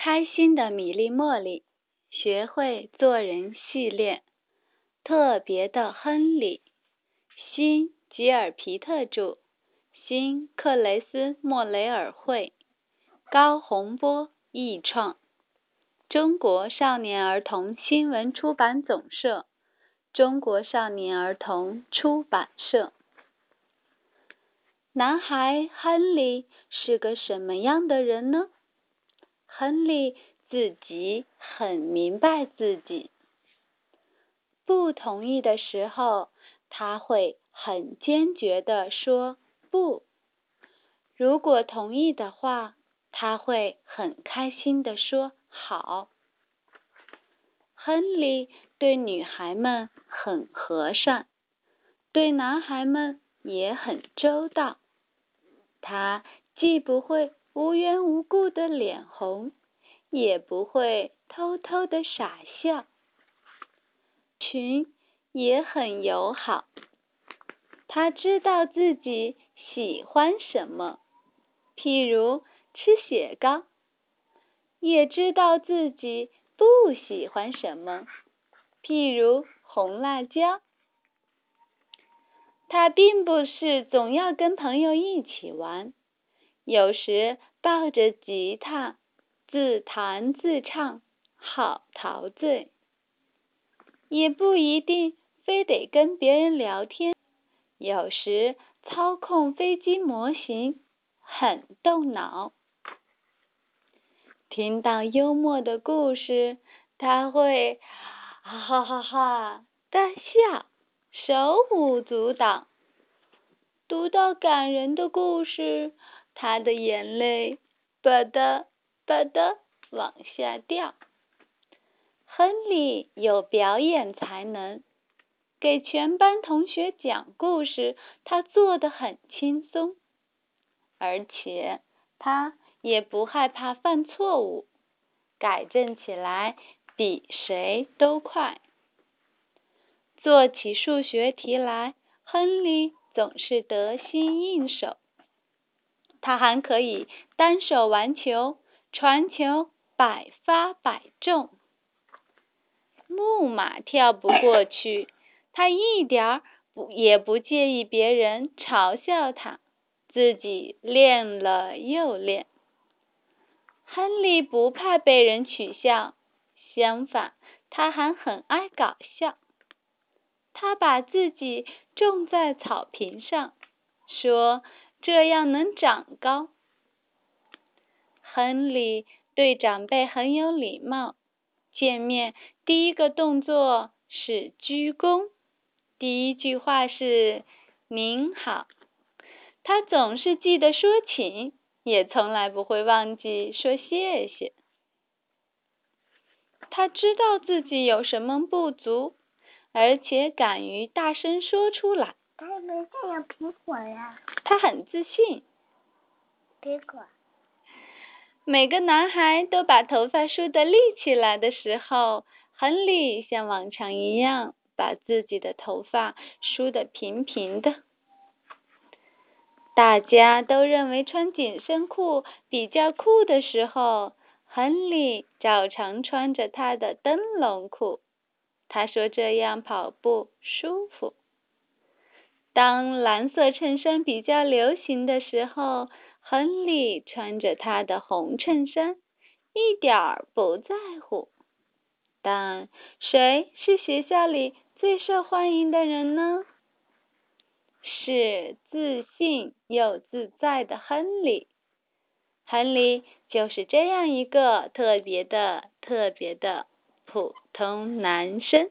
开心的米粒茉莉，学会做人系列，特别的亨利，新吉尔皮特著，新克雷斯莫雷尔绘，高洪波译创，中国少年儿童新闻出版总社，中国少年儿童出版社。男孩亨利是个什么样的人呢？亨利自己很明白自己，不同意的时候，他会很坚决地说不；如果同意的话，他会很开心地说好。亨利对女孩们很和善，对男孩们也很周到。他既不会无缘无故的脸红，也不会偷偷的傻笑，群也很友好。他知道自己喜欢什么，譬如吃雪糕；也知道自己不喜欢什么，譬如红辣椒。他并不是总要跟朋友一起玩，有时抱着吉他自弹自唱，好陶醉；也不一定非得跟别人聊天，有时操控飞机模型，很动脑。听到幽默的故事，他会哈哈哈哈大笑。手舞足蹈，读到感人的故事，他的眼泪吧嗒吧嗒往下掉。亨利有表演才能，给全班同学讲故事，他做得很轻松，而且他也不害怕犯错误，改正起来比谁都快。做起数学题来，亨利总是得心应手。他还可以单手玩球、传球，百发百中。木马跳不过去，他一点儿不也不介意别人嘲笑他，自己练了又练。亨利不怕被人取笑，相反，他还很爱搞笑。他把自己种在草坪上，说：“这样能长高。”亨利对长辈很有礼貌，见面第一个动作是鞠躬，第一句话是“您好”。他总是记得说请，也从来不会忘记说谢谢。他知道自己有什么不足。而且敢于大声说出来。他有没有苹果呀？他很自信。苹果。每个男孩都把头发梳得立起来的时候，亨利像往常一样把自己的头发梳得平平的。大家都认为穿紧身裤比较酷的时候，亨利照常穿着他的灯笼裤。他说：“这样跑步舒服。”当蓝色衬衫比较流行的时候，亨利穿着他的红衬衫，一点儿不在乎。但谁是学校里最受欢迎的人呢？是自信又自在的亨利。亨利就是这样一个特别的、特别的。普通男生。